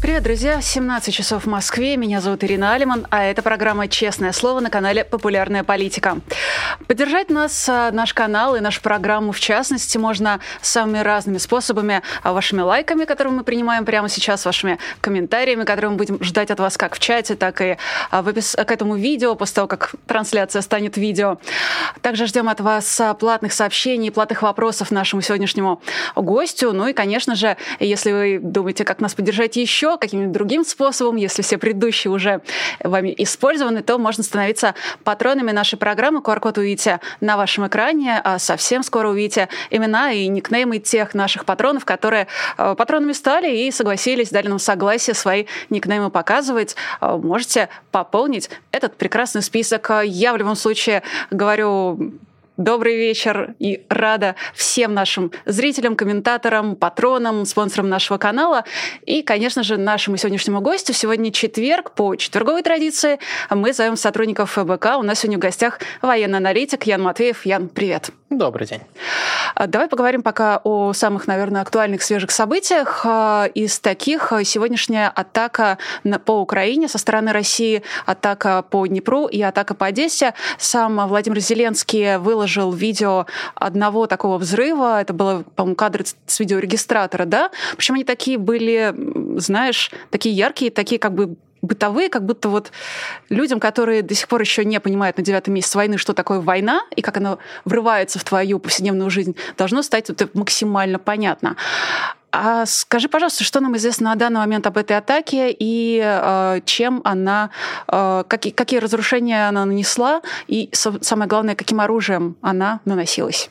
Привет, друзья! 17 часов в Москве. Меня зовут Ирина Алиман, а это программа «Честное слово» на канале «Популярная политика». Поддержать нас, а, наш канал и нашу программу, в частности, можно самыми разными способами. А, вашими лайками, которые мы принимаем прямо сейчас, вашими комментариями, которые мы будем ждать от вас как в чате, так и а, в опис... к этому видео, после того, как трансляция станет видео. Также ждем от вас платных сообщений, платных вопросов нашему сегодняшнему гостю. Ну и, конечно же, если вы думаете, как нас поддержать еще, каким-нибудь другим способом, если все предыдущие уже вами использованы, то можно становиться патронами нашей программы. QR-код увидите на вашем экране, а совсем скоро увидите имена и никнеймы тех наших патронов, которые э, патронами стали и согласились, дали нам согласие свои никнеймы показывать. Э, можете пополнить этот прекрасный список. Я в любом случае говорю Добрый вечер и рада всем нашим зрителям, комментаторам, патронам, спонсорам нашего канала и, конечно же, нашему сегодняшнему гостю. Сегодня четверг, по четверговой традиции мы зовем сотрудников ФБК. У нас сегодня в гостях военный аналитик Ян Матвеев. Ян, привет. Добрый день. А, давай поговорим пока о самых, наверное, актуальных свежих событиях. А, из таких сегодняшняя атака по Украине со стороны России, атака по Днепру и атака по Одессе. Сам Владимир Зеленский выложил видео одного такого взрыва. Это было, по-моему, кадры с видеорегистратора, да? Причем они такие были, знаешь, такие яркие, такие как бы бытовые, как будто вот людям, которые до сих пор еще не понимают на девятом месяце войны, что такое война и как она врывается в твою повседневную жизнь, должно стать это максимально понятно. А скажи, пожалуйста, что нам известно на данный момент об этой атаке и э, чем она, э, какие, какие разрушения она нанесла и, самое главное, каким оружием она наносилась?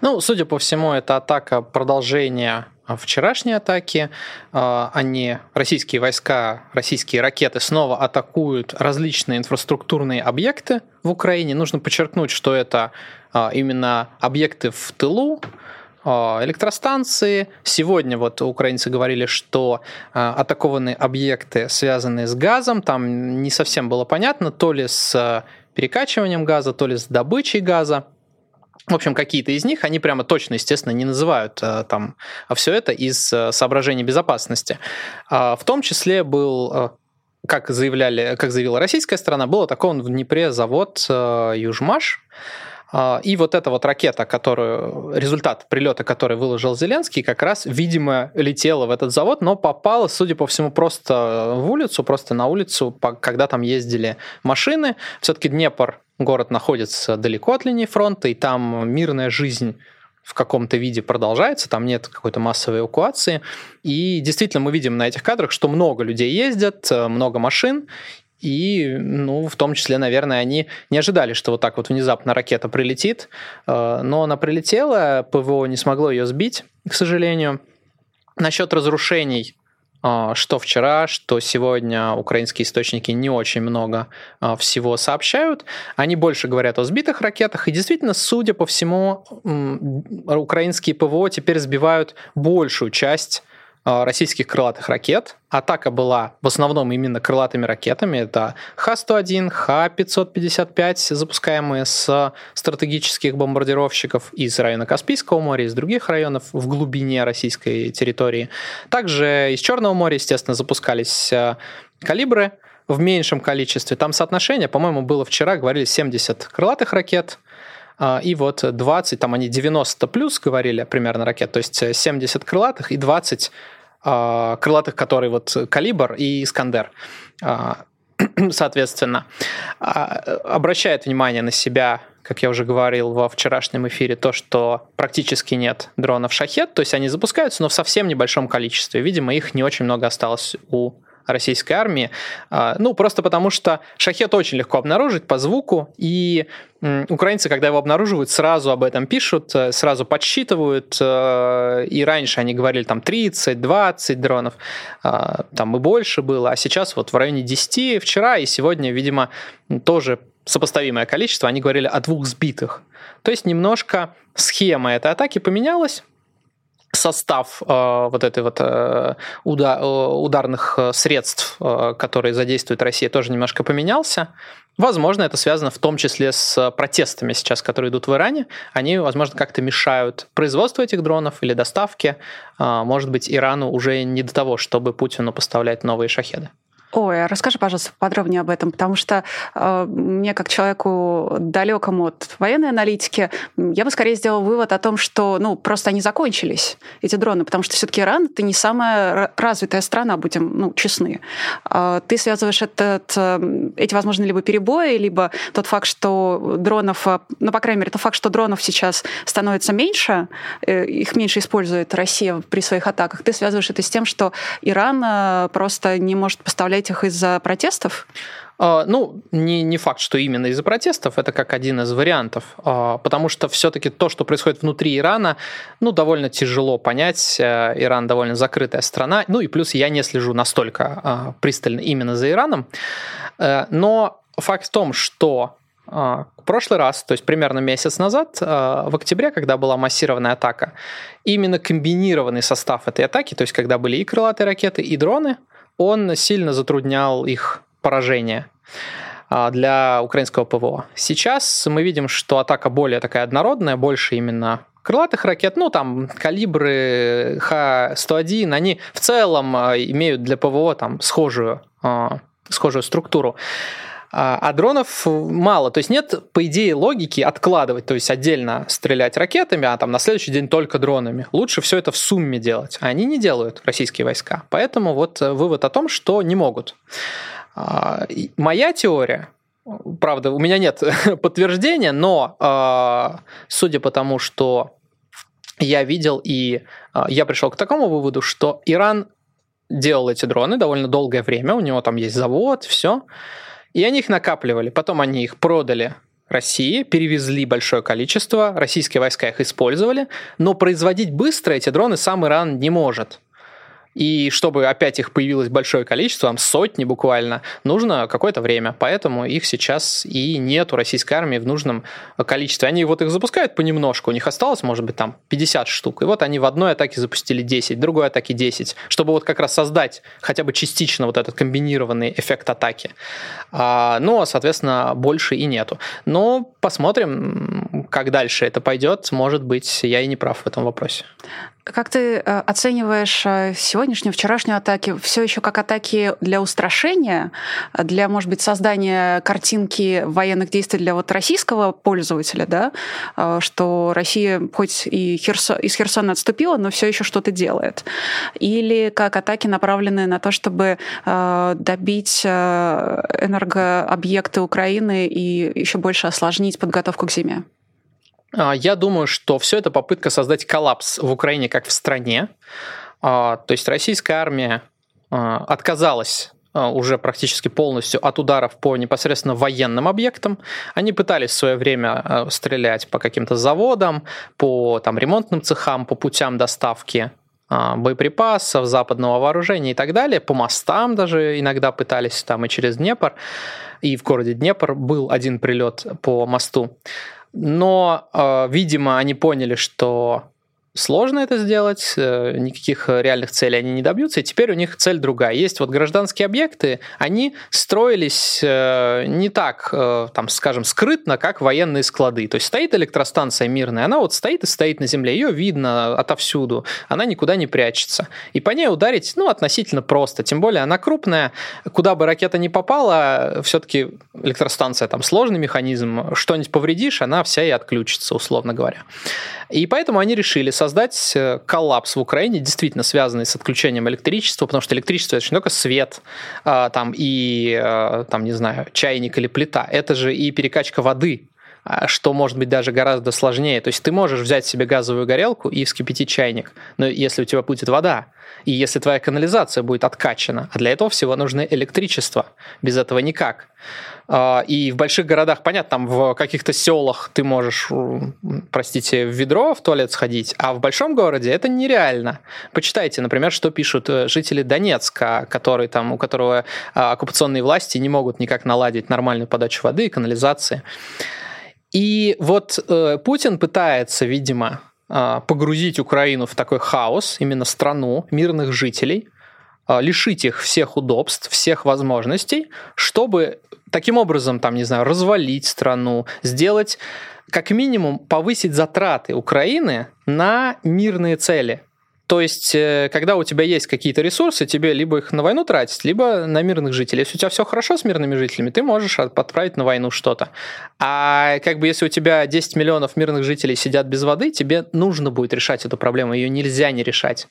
Ну, судя по всему, это атака продолжения вчерашней атаки. А, они, российские войска, российские ракеты снова атакуют различные инфраструктурные объекты в Украине. Нужно подчеркнуть, что это а, именно объекты в тылу, а, электростанции. Сегодня вот украинцы говорили, что атакованы объекты, связанные с газом. Там не совсем было понятно, то ли с перекачиванием газа, то ли с добычей газа. В общем, какие-то из них, они прямо точно, естественно, не называют э, там все это из э, соображений безопасности. А, в том числе был э, как заявляли, как заявила российская сторона, был атакован в Днепре завод Южмаш. А, и вот эта вот ракета, которую, результат прилета, который выложил Зеленский, как раз, видимо, летела в этот завод, но попала, судя по всему, просто в улицу, просто на улицу, когда там ездили машины. Все-таки Днепр город находится далеко от линии фронта, и там мирная жизнь в каком-то виде продолжается, там нет какой-то массовой эвакуации. И действительно мы видим на этих кадрах, что много людей ездят, много машин, и, ну, в том числе, наверное, они не ожидали, что вот так вот внезапно ракета прилетит. Э, но она прилетела, ПВО не смогло ее сбить, к сожалению. Насчет разрушений а, что вчера, что сегодня украинские источники не очень много а, всего сообщают. Они больше говорят о сбитых ракетах. И действительно, судя по всему, украинские ПВО теперь сбивают большую часть российских крылатых ракет. Атака была в основном именно крылатыми ракетами. Это Х-101, Х-555, запускаемые с стратегических бомбардировщиков из района Каспийского моря, из других районов в глубине российской территории. Также из Черного моря, естественно, запускались а, калибры в меньшем количестве. Там соотношение, по-моему, было вчера, говорили 70 крылатых ракет, а, и вот 20, там они 90 плюс говорили примерно ракет, то есть 70 крылатых и 20 а, крылатых, которые вот Калибр и Искандер а, соответственно, обращает внимание на себя, как я уже говорил во вчерашнем эфире, то, что практически нет дронов «Шахет», то есть они запускаются, но в совсем небольшом количестве. Видимо, их не очень много осталось у российской армии. А, ну, просто потому что шахет очень легко обнаружить по звуку, и украинцы, когда его обнаруживают, сразу об этом пишут, э, сразу подсчитывают, э, и раньше они говорили там 30, 20 дронов, а, там и больше было, а сейчас вот в районе 10 вчера и сегодня, видимо, тоже сопоставимое количество, они говорили о двух сбитых. То есть немножко схема этой атаки поменялась, состав э, вот этой вот э, уда, э, ударных э, средств, э, которые задействует Россия, тоже немножко поменялся. Возможно, это связано в том числе с протестами сейчас, которые идут в Иране. Они, возможно, как-то мешают производству этих дронов или доставке. Э, может быть, Ирану уже не до того, чтобы Путину поставлять новые шахеды. Ой, а расскажи, пожалуйста, подробнее об этом, потому что э, мне, как человеку далекому от военной аналитики, я бы скорее сделал вывод о том, что ну, просто они закончились, эти дроны, потому что все-таки Иран это не самая развитая страна, будем ну, честны. Э, ты связываешь этот, э, эти, возможно, либо перебои, либо тот факт, что дронов, э, ну, по крайней мере, тот факт, что дронов сейчас становится меньше, э, их меньше использует Россия при своих атаках, ты связываешь это с тем, что Иран э, просто не может поставлять этих из-за протестов? А, ну, не, не факт, что именно из-за протестов, это как один из вариантов, а, потому что все-таки то, что происходит внутри Ирана, ну, довольно тяжело понять. Э, Иран довольно закрытая страна, ну и плюс я не слежу настолько а, пристально именно за Ираном, э, но факт в том, что в прошлый раз, то есть примерно месяц назад, в октябре, когда была массированная атака, именно комбинированный состав этой атаки, то есть когда были и крылатые ракеты, и дроны, он сильно затруднял их поражение а, для украинского ПВО. Сейчас мы видим, что атака более такая однородная, больше именно крылатых ракет, ну там калибры Х-101, они в целом а, имеют для ПВО там схожую, а, схожую структуру. А, а дронов мало. То есть нет, по идее, логики откладывать, то есть отдельно стрелять ракетами, а там на следующий день только дронами. Лучше все это в сумме делать. А они не делают, российские войска. Поэтому вот э, вывод о том, что не могут. А, моя теория, правда, у меня нет подтверждения, но а, судя по тому, что я видел, и я пришел к такому выводу, что Иран делал эти дроны довольно долгое время, у него там есть завод, все. И они их накапливали. Потом они их продали России, перевезли большое количество, российские войска их использовали, но производить быстро эти дроны сам Иран не может. И чтобы опять их появилось большое количество, там сотни буквально, нужно какое-то время. Поэтому их сейчас и нет у российской армии в нужном количестве. Они вот их запускают понемножку, у них осталось, может быть, там 50 штук. И вот они в одной атаке запустили 10, в другой атаке 10, чтобы вот как раз создать хотя бы частично вот этот комбинированный эффект атаки. А, ну, соответственно, больше и нету. Но посмотрим, как дальше это пойдет. Может быть, я и не прав в этом вопросе. Как ты э, оцениваешь э, сегодняшнюю, вчерашнюю атаки? Все еще как атаки для устрашения, для, может быть, создания картинки военных действий для вот российского пользователя, да? Э, что Россия хоть и Херсон, из Херсона отступила, но все еще что-то делает. Или как атаки, направленные на то, чтобы добить энергообъекты Украины и еще больше осложнить подготовку к зиме? А, я думаю, что все это попытка создать коллапс в Украине как в стране. А, то есть российская армия а, отказалась уже практически полностью от ударов по непосредственно военным объектам. Они пытались в свое время стрелять по каким-то заводам, по там, ремонтным цехам, по путям доставки боеприпасов, западного вооружения и так далее. По мостам даже иногда пытались там и через Днепр. И в городе Днепр был один прилет по мосту. Но, э, видимо, они поняли, что сложно это сделать, э, никаких реальных целей они не добьются, и теперь у них цель другая. Есть вот гражданские объекты, они строились э, не так, э, там, скажем, скрытно, как военные склады. То есть стоит электростанция мирная, она вот стоит и стоит на земле, ее видно отовсюду, она никуда не прячется. И по ней ударить, ну, относительно просто, тем более она крупная, куда бы ракета ни попала, все-таки электростанция там сложный механизм, что-нибудь повредишь, она вся и отключится, условно говоря. И поэтому они решили создать э, коллапс в Украине, действительно связанный с отключением электричества, потому что электричество это не только свет а, там, и, а, там, не знаю, чайник или плита, это же и перекачка воды, что может быть даже гораздо сложнее. То есть ты можешь взять себе газовую горелку и вскипятить чайник, но если у тебя будет вода, и если твоя канализация будет откачана, а для этого всего нужно электричество, без этого никак. А, и в больших городах, понятно, там в каких-то селах ты можешь, простите, в ведро в туалет сходить, а в большом городе это нереально. Почитайте, например, что пишут э, жители Донецка, которые там, у которого а, оккупационные власти не могут никак наладить нормальную подачу воды и канализации. И вот э, Путин пытается, видимо, погрузить Украину в такой хаос, именно страну мирных жителей, лишить их всех удобств, всех возможностей, чтобы таким образом, там, не знаю, развалить страну, сделать, как минимум, повысить затраты Украины на мирные цели – то есть, э, когда у тебя есть какие-то ресурсы, тебе либо их на войну тратить, либо на мирных жителей. Если у тебя все хорошо с мирными жителями, ты можешь отправить на войну что-то. А как бы если у тебя 10 миллионов мирных жителей сидят без воды, тебе нужно будет решать эту проблему, ее нельзя не решать.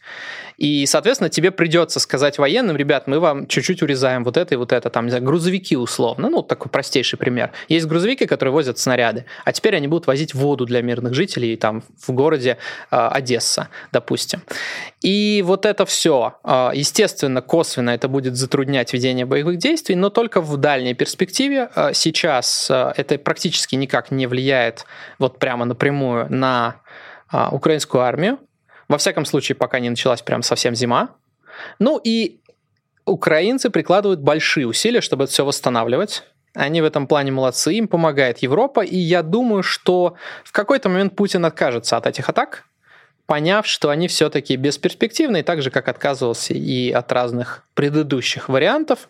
И, соответственно, тебе придется сказать военным, ребят, мы вам чуть-чуть урезаем вот это и вот это, там, не знаю, грузовики условно, ну, такой простейший пример. Есть грузовики, которые возят снаряды, а теперь они будут возить воду для мирных жителей там в городе э, Одесса, допустим. И вот это все, а, естественно, косвенно это будет затруднять ведение боевых действий, но только в дальней перспективе. А, сейчас а, это практически никак не влияет вот прямо напрямую на украинскую армию. Во всяком случае, пока не началась прям совсем зима. Ну и украинцы прикладывают большие усилия, чтобы это все восстанавливать. Они в этом плане молодцы, им помогает Европа, и я думаю, что в какой-то момент Путин откажется от этих атак, поняв, что они все-таки бесперспективны, так же, как отказывался и от разных предыдущих вариантов,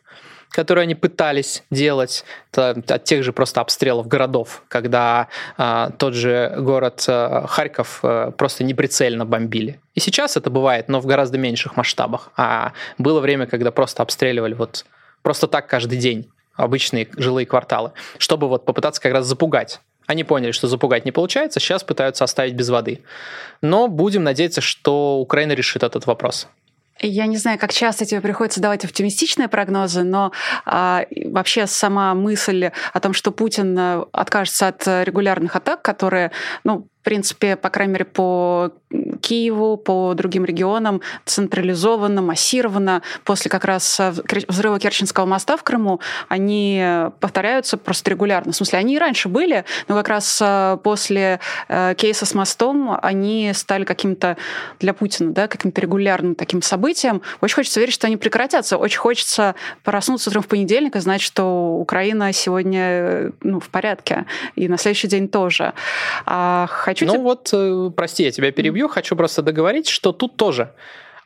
которые они пытались делать, от тех же просто обстрелов городов, когда а, тот же город а, Харьков а, просто неприцельно бомбили. И сейчас это бывает, но в гораздо меньших масштабах. А было время, когда просто обстреливали вот просто так каждый день обычные жилые кварталы, чтобы вот попытаться как раз запугать они поняли, что запугать не получается, сейчас пытаются оставить без воды. Но будем надеяться, что Украина решит этот вопрос. Я не знаю, как часто тебе приходится давать оптимистичные прогнозы, но а, вообще сама мысль о том, что Путин э, откажется от регулярных атак, которые, ну, в принципе, по крайней мере, по Киеву, по другим регионам централизованно, массированно. После как раз э, взрыва Керченского моста в Крыму они повторяются просто регулярно. В смысле, они и раньше были, но как раз э, после э, кейса с мостом они стали каким-то для Путина, да, каким-то регулярным таким событием. Очень хочется верить, что они прекратятся. Очень хочется проснуться утром в понедельник и знать, что Украина сегодня ну, в порядке. И на следующий день тоже. А хочу... Ну тебе... вот, прости, я тебя перебью. Хочу просто договорить, что тут тоже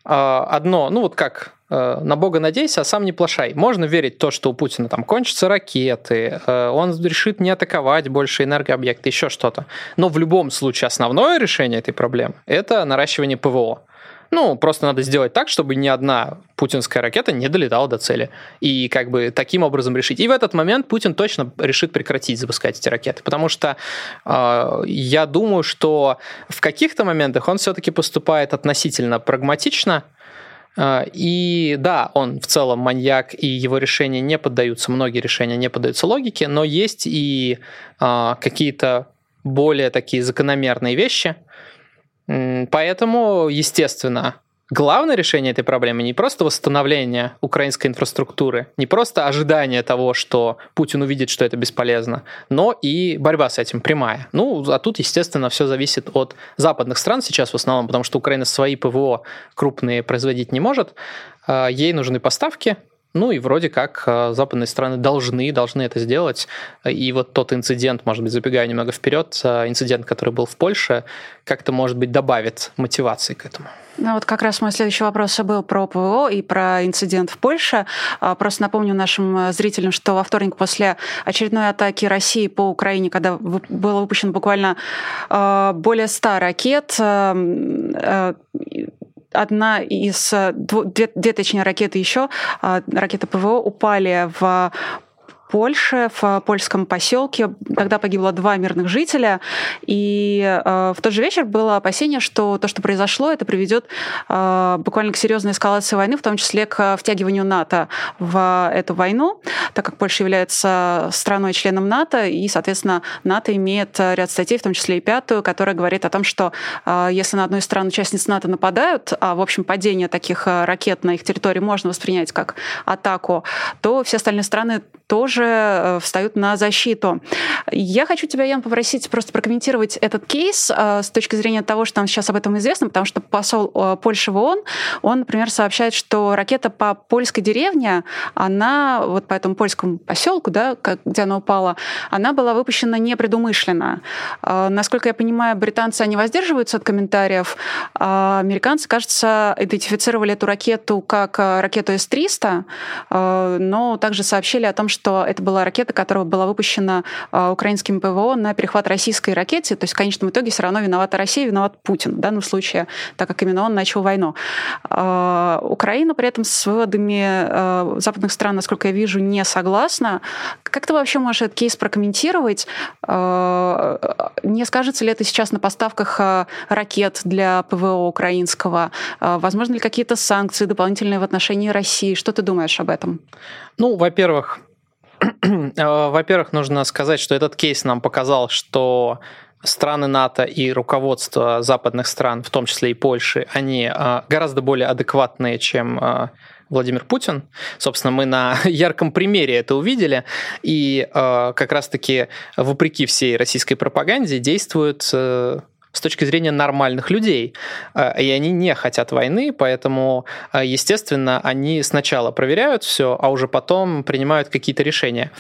а, одно, ну вот как э, на Бога надейся, а сам не плашай. Можно верить в то, что у Путина там кончатся ракеты, э, он решит не атаковать больше энергообъекты, еще что-то. Но в любом случае основное решение этой проблемы – это наращивание ПВО. Ну, просто надо сделать так, чтобы ни одна путинская ракета не долетала до цели. И как бы таким образом решить. И в этот момент Путин точно решит прекратить запускать эти ракеты. Потому что э, я думаю, что в каких-то моментах он все-таки поступает относительно прагматично, э, и да, он в целом маньяк, и его решения не поддаются, многие решения не поддаются логике, но есть и э, какие-то более такие закономерные вещи, Поэтому, естественно, главное решение этой проблемы не просто восстановление украинской инфраструктуры, не просто ожидание того, что Путин увидит, что это бесполезно, но и борьба с этим прямая. Ну, а тут, естественно, все зависит от западных стран сейчас в основном, потому что Украина свои ПВО крупные производить не может. А, ей нужны поставки, ну и вроде как э, западные страны должны, должны это сделать. И вот тот инцидент, может быть, забегая немного вперед, э, инцидент, который был в Польше, как-то, может быть, добавит мотивации к этому. Ну вот как раз мой следующий вопрос был про ПВО и про инцидент в Польше. А, просто напомню нашим э, зрителям, что во вторник после очередной атаки России по Украине, когда было выпущено буквально более 100 ракет, одна из, две, две точнее ракеты еще, а, ракеты ПВО упали в Польше, в польском поселке. Тогда погибло два мирных жителя. И э, в тот же вечер было опасение, что то, что произошло, это приведет э, буквально к серьезной эскалации войны, в том числе к втягиванию НАТО в эту войну, так как Польша является страной-членом НАТО, и, соответственно, НАТО имеет ряд статей, в том числе и пятую, которая говорит о том, что э, если на одну из стран-участниц НАТО нападают, а, в общем, падение таких э, ракет на их территории можно воспринять как атаку, то все остальные страны тоже э, встают на защиту. Я хочу тебя, Ян, попросить просто прокомментировать этот кейс э, с точки зрения того, что нам сейчас об этом известно, потому что посол э, Польши в ООН, он, например, сообщает, что ракета по польской деревне, она вот по этому польскому поселку, да, где она упала, она была выпущена непредумышленно. Насколько я понимаю, британцы, они воздерживаются от комментариев. А американцы, кажется, идентифицировали эту ракету как ракету С-300, но также сообщили о том, что это была ракета, которая была выпущена украинским ПВО на перехват российской ракете. То есть в конечном итоге все равно виновата Россия, виноват Путин в данном случае, так как именно он начал войну. Украина при этом с выводами западных стран, насколько я вижу, не согласна. Как ты вообще можешь этот кейс прокомментировать? Не скажется ли это сейчас на поставках ракет для ПВО украинского? Возможно ли какие-то санкции дополнительные в отношении России? Что ты думаешь об этом? Ну, во-первых, во-первых, нужно сказать, что этот кейс нам показал, что страны НАТО и руководство западных стран, в том числе и Польши, они гораздо более адекватные, чем Владимир Путин. Собственно, мы на ярком примере это увидели. И э, как раз-таки, вопреки всей российской пропаганде, действуют э, с точки зрения нормальных людей. Э, и они не хотят войны, поэтому, э, естественно, они сначала проверяют все, а уже потом принимают какие-то решения.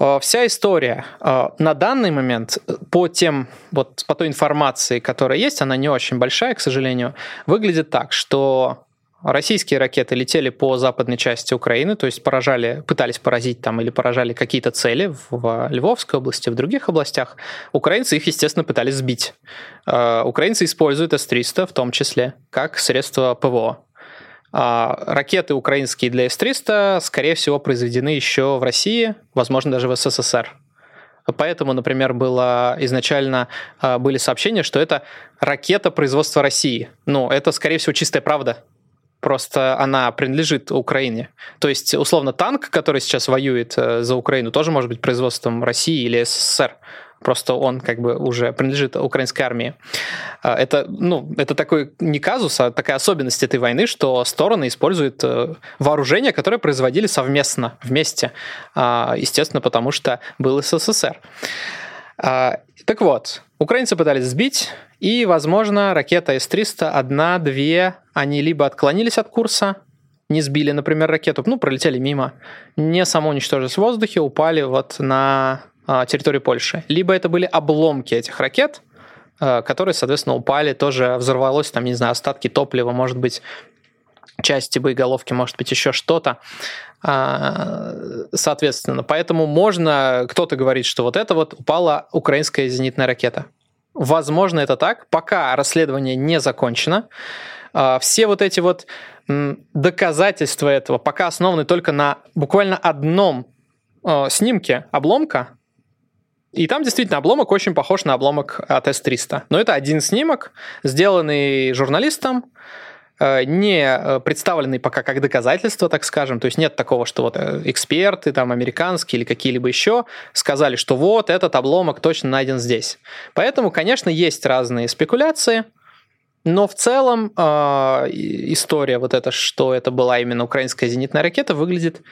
Э, вся история на данный момент по тем вот по той информации, которая есть, она не очень большая, к сожалению, выглядит так, что Российские ракеты летели по западной части Украины, то есть поражали, пытались поразить там или поражали какие-то цели в Львовской области, в других областях. Украинцы их, естественно, пытались сбить. Э, украинцы используют С-300 в том числе как средство ПВО. А ракеты украинские для С-300, скорее всего, произведены еще в России, возможно, даже в СССР. Поэтому, например, было изначально э, были сообщения, что это ракета производства России. Ну, это, скорее всего, чистая правда просто она принадлежит Украине. То есть, условно, танк, который сейчас воюет э, за Украину, тоже может быть производством России или СССР. Просто он как бы уже принадлежит украинской армии. А, это, ну, это такой не казус, а такая особенность этой войны, что стороны используют э, вооружение, которое производили совместно, вместе. А, естественно, потому что был СССР. А, так вот, украинцы пытались сбить, и, возможно, ракета С-300, одна, две, они либо отклонились от курса, не сбили, например, ракету, ну, пролетели мимо, не самоуничтожились в воздухе, упали вот на а, территорию Польши. Либо это были обломки этих ракет, а, которые, соответственно, упали, тоже взорвалось, там, не знаю, остатки топлива, может быть, части боеголовки, может быть, еще что-то. А, соответственно, поэтому можно, кто-то говорит, что вот это вот упала украинская зенитная ракета. Возможно, это так, пока расследование не закончено. А, все вот эти вот доказательства этого пока основаны только на буквально одном а, снимке обломка, и там действительно обломок очень похож на обломок от S300. Но это один снимок, сделанный журналистом, не э, представленный пока как доказательство, так скажем. То есть нет такого, что вот э, эксперты там американские или какие-либо еще сказали, что вот этот обломок точно найден здесь. Поэтому, конечно, есть разные спекуляции. Но в целом э, история вот эта, что это была именно украинская зенитная ракета, выглядит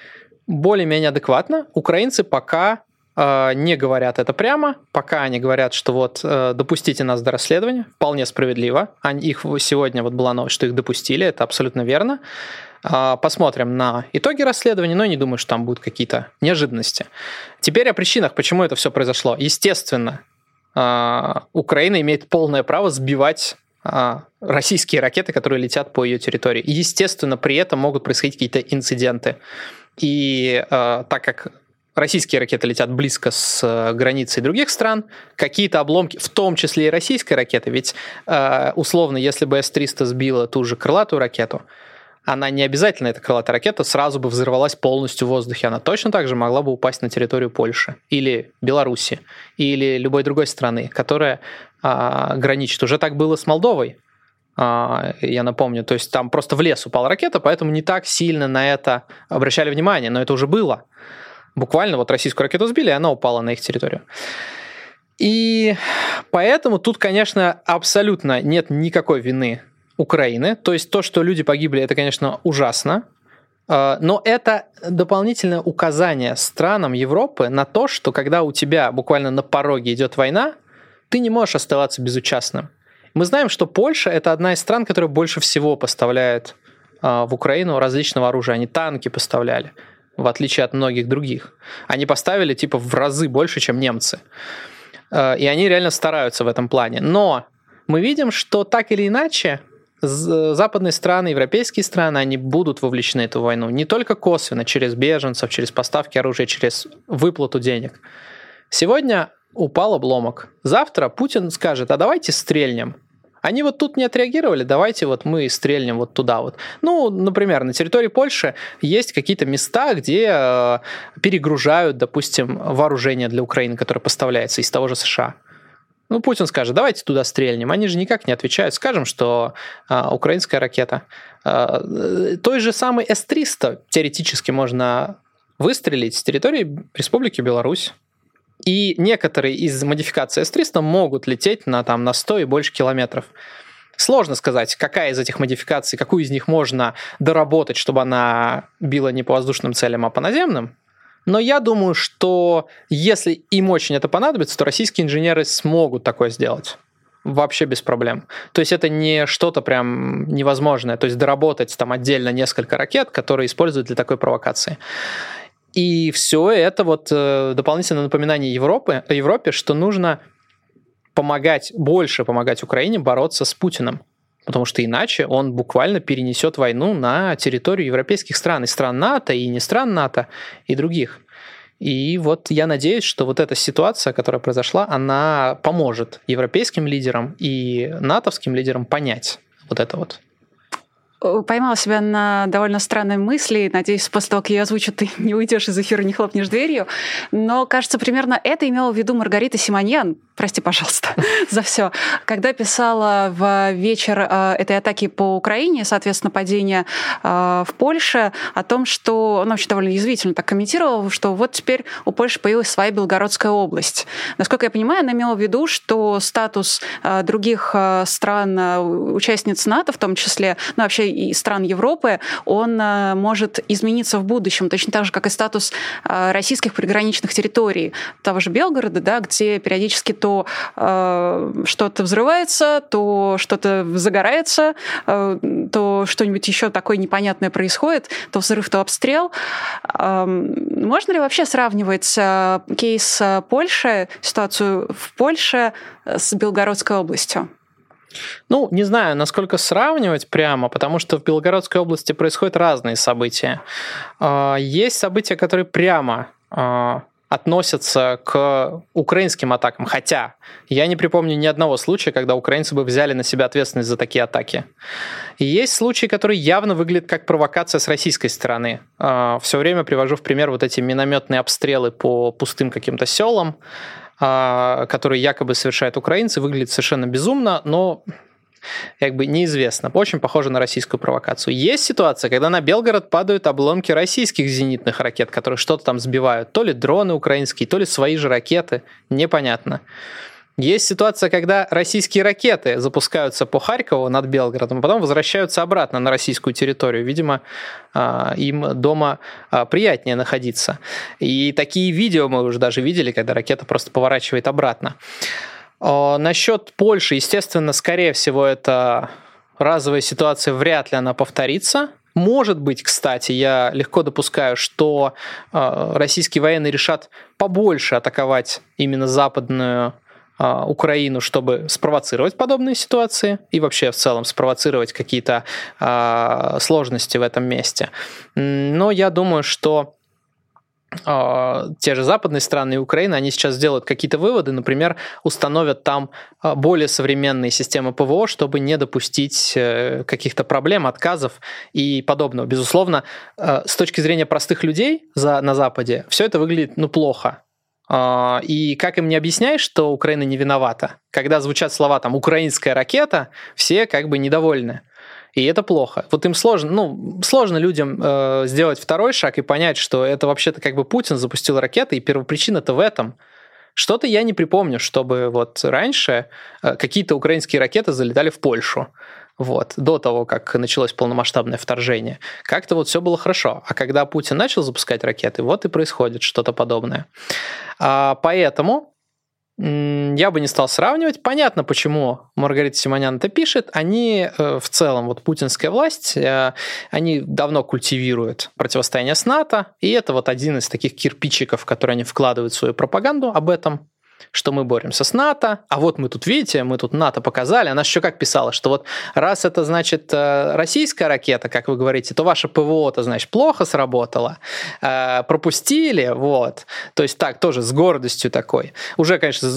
более-менее адекватно. Украинцы пока Э, не говорят это прямо, пока они говорят, что вот э, допустите нас до расследования, вполне справедливо. Они, их сегодня вот была новость, что их допустили, это абсолютно верно. Э, посмотрим на итоги расследования, но я не думаю, что там будут какие-то неожиданности. Теперь о причинах, почему это все произошло. Естественно, Украина имеет полное право сбивать российские ракеты, которые летят по ее территории. естественно, при этом могут происходить какие-то инциденты. И э, так как российские ракеты летят близко с э, границей других стран, какие-то обломки, в том числе и российской ракеты, ведь э, условно, если бы С-300 сбила ту же крылатую ракету, она не обязательно, эта крылатая ракета, сразу бы взорвалась полностью в воздухе. Она точно так же могла бы упасть на территорию Польши или Беларуси или любой другой страны, которая а, граничит. Уже так было с Молдовой, а, я напомню. То есть там просто в лес упала ракета, поэтому не так сильно на это обращали внимание, но это уже было буквально вот российскую ракету сбили, и она упала на их территорию. И поэтому тут, конечно, абсолютно нет никакой вины Украины. То есть то, что люди погибли, это, конечно, ужасно. А, но это дополнительное указание странам Европы на то, что когда у тебя буквально на пороге идет война, ты не можешь оставаться безучастным. Мы знаем, что Польша это одна из стран, которая больше всего поставляет а, в Украину различного оружия. Они танки поставляли, в отличие от многих других. Они поставили типа в разы больше, чем немцы. Э, и они реально стараются в этом плане. Но мы видим, что так или иначе западные страны, европейские страны, они будут вовлечены в эту войну. Не только косвенно, через беженцев, через поставки оружия, через выплату денег. Сегодня упал обломок. Завтра Путин скажет, а давайте стрельнем. Они вот тут не отреагировали, давайте вот мы стрельнем вот туда вот. Ну, например, на территории Польши есть какие-то места, где э, перегружают, допустим, вооружение для Украины, которое поставляется из того же США. Ну, Путин скажет, давайте туда стрельнем. Они же никак не отвечают. Скажем, что а, украинская ракета. А, той же самой С-300 теоретически можно выстрелить с территории Республики Беларусь. И некоторые из модификаций С-300 могут лететь на, там, на 100 и больше километров. Сложно сказать, какая из этих модификаций, какую из них можно доработать, чтобы она била не по воздушным целям, а по наземным. Но я думаю, что если им очень это понадобится, то российские инженеры смогут такое сделать вообще без проблем. То есть это не что-то прям невозможное. То есть доработать там отдельно несколько ракет, которые используют для такой провокации. И все это вот э, дополнительное напоминание Европы, Европе, что нужно помогать, больше помогать Украине бороться с Путиным потому что иначе он буквально перенесет войну на территорию европейских стран, и стран НАТО, и не стран НАТО, и других. И вот я надеюсь, что вот эта ситуация, которая произошла, она поможет европейским лидерам и натовским лидерам понять вот это вот. Э, поймала себя на довольно странной мысли. Надеюсь, после того, как я озвучу, ты не уйдешь из эфира, не хлопнешь дверью. Но, кажется, примерно это имела в виду Маргарита Симоньян. Прости, пожалуйста, за все. Когда писала в вечер э, этой атаки по Украине, соответственно, падения э, в Польше, о том, что она вообще довольно язвительно так комментировала, что вот теперь у Польши появилась своя Белгородская область. Насколько я понимаю, она имела в виду, что статус других стран, участниц НАТО в том числе, ну вообще и стран Европы, он э, может измениться в будущем, точно так же, как и статус э, российских приграничных территорий, того же Белгорода, да, где периодически то э, что-то взрывается, то что-то загорается, э, то что-нибудь еще такое непонятное происходит, то взрыв, то обстрел. Э, можно ли вообще сравнивать э, кейс Польши, ситуацию в Польше с Белгородской областью? Ну, не знаю, насколько сравнивать прямо, потому что в Белгородской области происходят разные события. А, есть события, которые прямо а, относятся к украинским атакам. Хотя я не припомню ни одного случая, когда украинцы бы взяли на себя ответственность за такие атаки. И есть случаи, которые явно выглядят как провокация с российской стороны. А, Все время привожу в пример вот эти минометные обстрелы по пустым каким-то селам, которые якобы совершают украинцы, выглядит совершенно безумно, но как бы неизвестно. Очень похоже на российскую провокацию. Есть ситуация, когда на Белгород падают обломки российских зенитных ракет, которые что-то там сбивают. То ли дроны украинские, то ли свои же ракеты. Непонятно. Есть ситуация, когда российские ракеты запускаются по Харькову над Белгородом, а потом возвращаются обратно на российскую территорию. Видимо, а, им дома а, приятнее находиться. И такие видео мы уже даже видели, когда ракета просто поворачивает обратно. А, насчет Польши, естественно, скорее всего, это разовая ситуация, вряд ли она повторится. Может быть, кстати, я легко допускаю, что российские военные решат побольше атаковать именно западную Украину, чтобы спровоцировать подобные ситуации и вообще в целом спровоцировать какие-то а, сложности в этом месте. Но я думаю, что а, те же западные страны и Украина, они сейчас сделают какие-то выводы, например, установят там более современные системы ПВО, чтобы не допустить э, каких-то проблем, отказов и подобного. Безусловно, с точки зрения простых людей на Западе, все это выглядит ну, плохо. А, и как им не объясняешь, что Украина не виновата? Когда звучат слова там «украинская ракета», все как бы недовольны. И это плохо. Вот им сложно, ну, сложно людям э, сделать второй шаг и понять, что это вообще-то как бы Путин запустил ракеты, и первопричина-то в этом. Что-то я не припомню, чтобы вот раньше э, какие-то украинские ракеты залетали в Польшу вот, до того, как началось полномасштабное вторжение. Как-то вот все было хорошо. А когда Путин начал запускать ракеты, вот и происходит что-то подобное. А, поэтому я бы не стал сравнивать. Понятно, почему Маргарита Симонян это пишет. Они э, в целом, вот путинская власть, э, они давно культивируют противостояние с НАТО, и это вот один из таких кирпичиков, которые они вкладывают в свою пропаганду об этом что мы боремся с НАТО, а вот мы тут, видите, мы тут НАТО показали. Она еще как писала, что вот раз это, значит, э, российская ракета, как вы говорите, то ваше ПВО-то, значит, плохо сработало, э, пропустили, вот. То есть так, тоже с гордостью такой. Уже, конечно,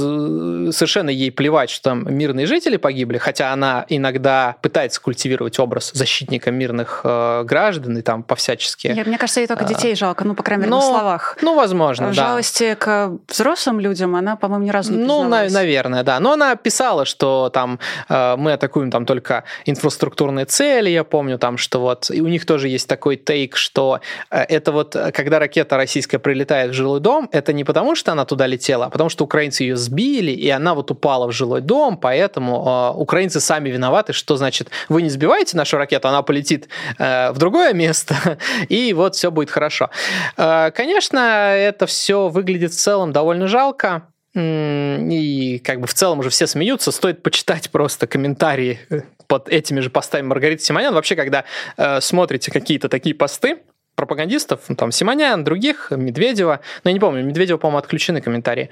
совершенно ей плевать, что там мирные жители погибли, хотя она иногда пытается культивировать образ защитника мирных э, граждан и там по-всячески. Я, мне кажется, ей только детей жалко, ну, по крайней мере, Но, на словах. Ну, возможно, В да. жалости к взрослым людям она, по по-моему, ни разу не Ну, на, наверное, да. Но она писала, что там э, мы атакуем там только инфраструктурные цели, я помню там, что вот, и у них тоже есть такой тейк, что э, это вот, когда ракета российская прилетает в жилой дом, это не потому, что она туда летела, а потому что украинцы ее сбили, и она вот упала в жилой дом, поэтому э, украинцы сами виноваты, что значит, вы не сбиваете нашу ракету, она полетит э, в другое место, и вот все будет хорошо. Э, конечно, это все выглядит в целом довольно жалко. И как бы в целом уже все смеются, стоит почитать просто комментарии э, под этими же постами Маргариты Симонян. Вообще, когда э, смотрите какие-то такие посты, пропагандистов, ну, там, Симонян, других, Медведева, ну, я не помню, Медведева, по-моему, отключены комментарии.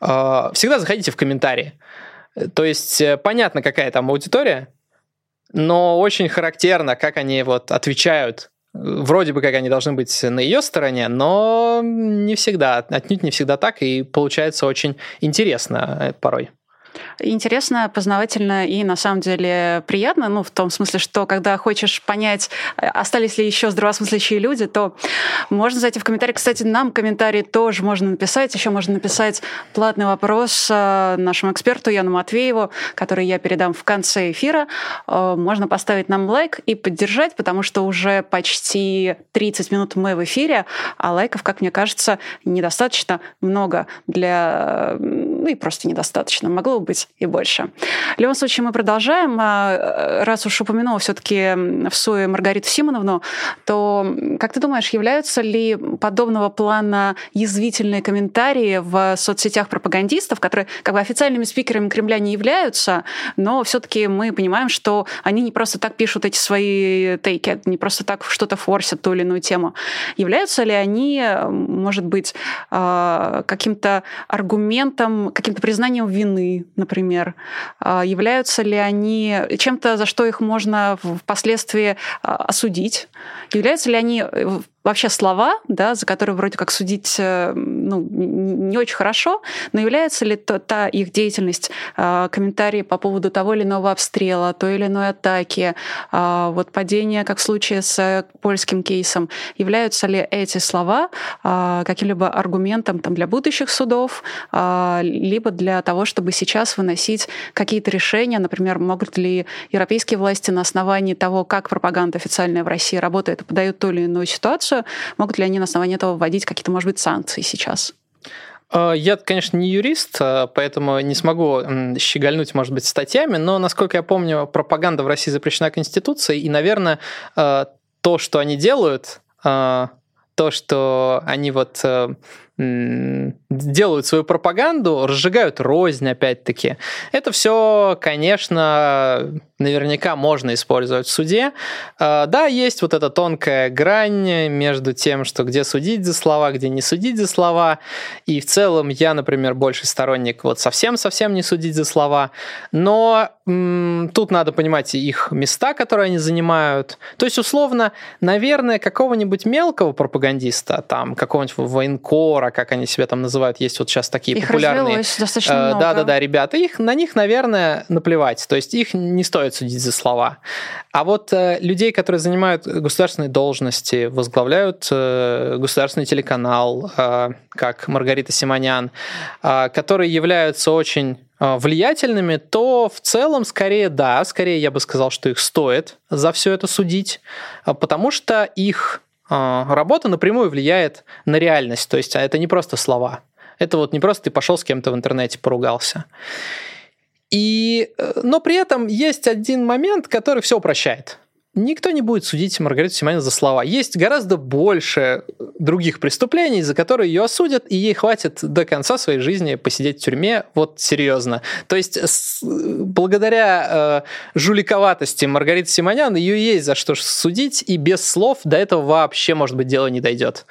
Э, всегда заходите в комментарии. То есть э, понятно, какая там аудитория, но очень характерно, как они вот отвечают вроде бы как они должны быть на ее стороне, но не всегда, отнюдь не всегда так, и получается очень интересно э, порой интересно, познавательно и на самом деле приятно, ну, в том смысле, что когда хочешь понять, остались ли еще здравомыслящие люди, то можно зайти в комментарии. Кстати, нам комментарии тоже можно написать. Еще можно написать платный вопрос э, нашему эксперту Яну Матвееву, который я передам в конце эфира. Э, можно поставить нам лайк и поддержать, потому что уже почти 30 минут мы в эфире, а лайков, как мне кажется, недостаточно много для... Ну и просто недостаточно. Могло быть и больше. В любом случае, мы продолжаем. А, раз уж упомянула все-таки в СУе Маргариту Симоновну, то, как ты думаешь, являются ли подобного плана язвительные комментарии в соцсетях пропагандистов, которые как бы официальными спикерами Кремля не являются, но все-таки мы понимаем, что они не просто так пишут эти свои тейки, не просто так что-то форсят ту или иную тему. Являются ли они, может быть, а, каким-то аргументом, каким-то признанием вины, например? А, являются ли они чем-то, за что их можно впоследствии а, осудить? Являются ли они э, вообще слова, да, за которые вроде как судить э, ну, не очень хорошо, но является ли то, та их деятельность, э, комментарии по поводу того или иного обстрела, той или иной атаки, э, вот падения, как в случае с польским кейсом, являются ли эти слова каким-либо аргументом там, для будущих судов, либо для того, чтобы сейчас выносить какие-то решения, например, могут ли европейские власти на основании того, как пропаганда официальная в России работает, подают ту или иную ситуацию, ситуацию, могут ли они на основании этого вводить какие-то, может быть, санкции сейчас? А, я, конечно, не юрист, а, поэтому не смогу щегольнуть, может быть, статьями, но, насколько я помню, пропаганда в России запрещена Конституцией, и, наверное, а, то, что они делают, то, что они вот делают свою пропаганду, разжигают рознь, опять-таки. Это все, конечно, наверняка можно использовать в суде. А, да, есть вот эта тонкая грань между тем, что где судить за слова, где не судить за слова. И в целом я, например, больше сторонник вот совсем-совсем не судить за слова. Но м- тут надо понимать их места, которые они занимают. То есть, условно, наверное, какого-нибудь мелкого пропагандиста, там, какого-нибудь военкора, как они себя там называют, есть вот сейчас такие их популярные. достаточно э, много. Да, да, да, ребята, их на них, наверное, наплевать. То есть их не стоит судить за слова. А вот э, людей, которые занимают государственные должности, возглавляют э, государственный телеканал, э, как Маргарита Симонян, э, которые являются очень э, влиятельными, то в целом скорее да, скорее я бы сказал, что их стоит за все это судить, э, потому что их работа напрямую влияет на реальность. То есть а это не просто слова. Это вот не просто ты пошел с кем-то в интернете поругался. И, э, но при этом есть один момент, который все упрощает. Никто не будет судить Маргариту Симонян за слова. Есть гораздо больше других преступлений, за которые ее осудят, и ей хватит до конца своей жизни посидеть в тюрьме, вот серьезно. То есть с, благодаря э, жуликоватости Маргариты Симонян ее есть за что судить, и без слов до этого вообще, может быть, дело не дойдет.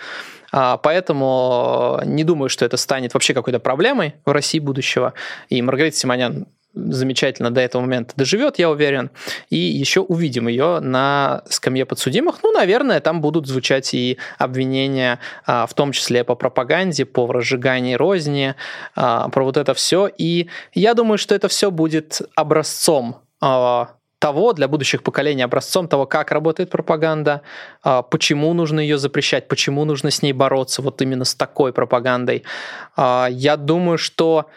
А, поэтому не думаю, что это станет вообще какой-то проблемой в России будущего. И Маргарита Симонян замечательно до этого момента доживет, я уверен. И еще увидим ее на скамье подсудимых. Ну, наверное, там будут звучать и обвинения, а, в том числе по пропаганде, по разжиганию розни, а, про вот это все. И я думаю, что это все будет образцом а, того для будущих поколений, образцом того, как работает пропаганда, почему нужно ее запрещать, почему нужно с ней бороться, вот именно с такой пропагандой. Я думаю, что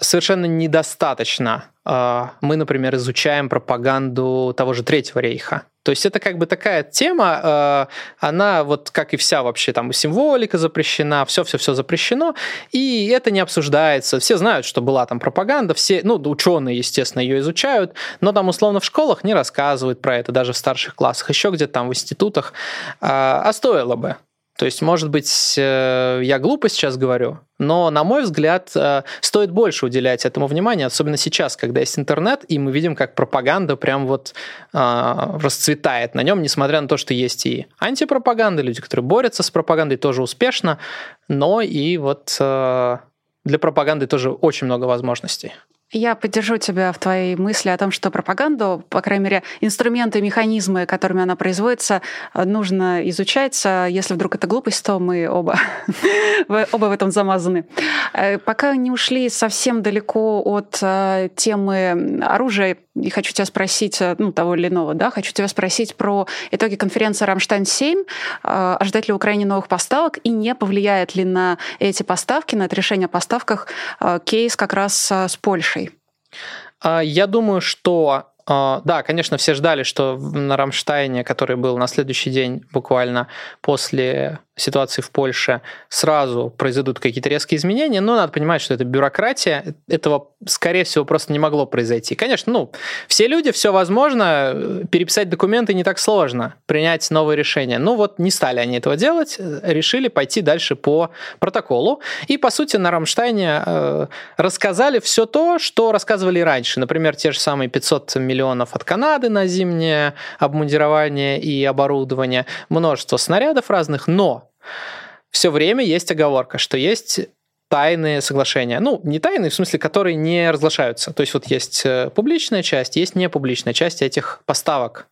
совершенно недостаточно. А, мы, например, изучаем пропаганду того же Третьего рейха. То есть это как бы такая тема, а, она вот как и вся вообще там символика запрещена, все-все-все запрещено, и это не обсуждается. Все знают, что была там пропаганда, все, ну, ученые, естественно, ее изучают, но там условно в школах не рассказывают про это, даже в старших классах, еще где-то там в институтах. А стоило бы. То есть, может быть, э, я глупо сейчас говорю, но, на мой взгляд, э, стоит больше уделять этому внимания, особенно сейчас, когда есть интернет, и мы видим, как пропаганда прям вот э, расцветает на нем, несмотря на то, что есть и антипропаганда, люди, которые борются с пропагандой, тоже успешно, но и вот для пропаганды тоже очень много возможностей. Я поддержу тебя в твоей мысли о том, что пропаганду, по крайней мере, инструменты, механизмы, которыми она производится, нужно изучать. Если вдруг это глупость, то мы оба, оба в этом замазаны. Э, пока не ушли совсем далеко от э, темы оружия, и хочу тебя спросить, э, ну, того или иного, да, хочу тебя спросить про итоги конференции «Рамштайн-7». Ожидать ли Украине новых поставок и не повлияет ли на эти поставки, на это решение о поставках кейс как раз с Польшей? А, я думаю, что а, да, конечно, все ждали, что на Рамштайне, который был на следующий день буквально после ситуации в Польше, сразу произойдут какие-то резкие изменения, но надо понимать, что это бюрократия, этого, скорее всего, просто не могло произойти. Конечно, ну, все люди, все возможно, переписать документы не так сложно, принять новые решения. Ну вот не стали они этого делать, решили пойти дальше по протоколу, и, по сути, на Рамштайне э, рассказали все то, что рассказывали раньше. Например, те же самые 500 миллионов от Канады на зимнее обмундирование и оборудование, множество снарядов разных, но все время есть оговорка, что есть тайные соглашения. Ну, не тайные, в смысле, которые не разглашаются. То есть вот есть э, публичная часть, есть непубличная часть этих поставок.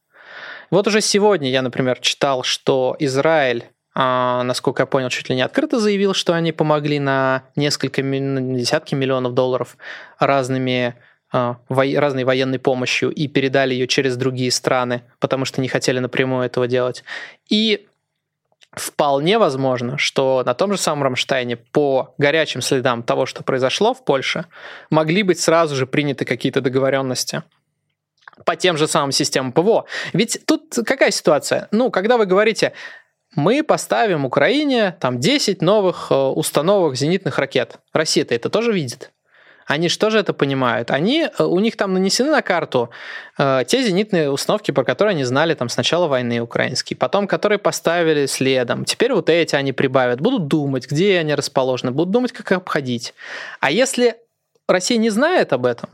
Вот уже сегодня я, например, читал, что Израиль а, насколько я понял, чуть ли не открыто заявил, что они помогли на несколько, на десятки миллионов долларов разными а, разной военной помощью и передали ее через другие страны, потому что не хотели напрямую этого делать. И Вполне возможно, что на том же самом Рамштайне по горячим следам того, что произошло в Польше, могли быть сразу же приняты какие-то договоренности по тем же самым системам ПВО. Ведь тут какая ситуация? Ну, когда вы говорите, мы поставим Украине там 10 новых э, установок зенитных ракет. Россия-то это тоже видит. Они что же это понимают? Они, э, у них там нанесены на карту э, те зенитные установки, про которые они знали там с начала войны украинские, потом которые поставили следом. Теперь вот эти они прибавят, будут думать, где они расположены, будут думать, как обходить. А если Россия не знает об этом,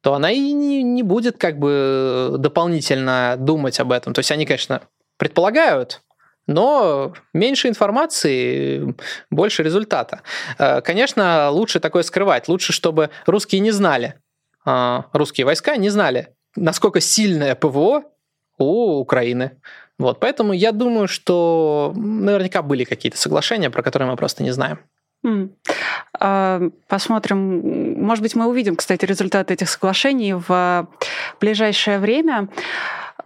то она и не, не будет как бы дополнительно думать об этом. То есть они, конечно, предполагают, но меньше информации, больше результата. Э, конечно, лучше такое скрывать. Лучше, чтобы русские не знали, э, русские войска не знали, насколько сильное ПВО у Украины. Вот, поэтому я думаю, что наверняка были какие-то соглашения, про которые мы просто не знаем. Посмотрим. Может быть, мы увидим, кстати, результаты этих соглашений в ближайшее время.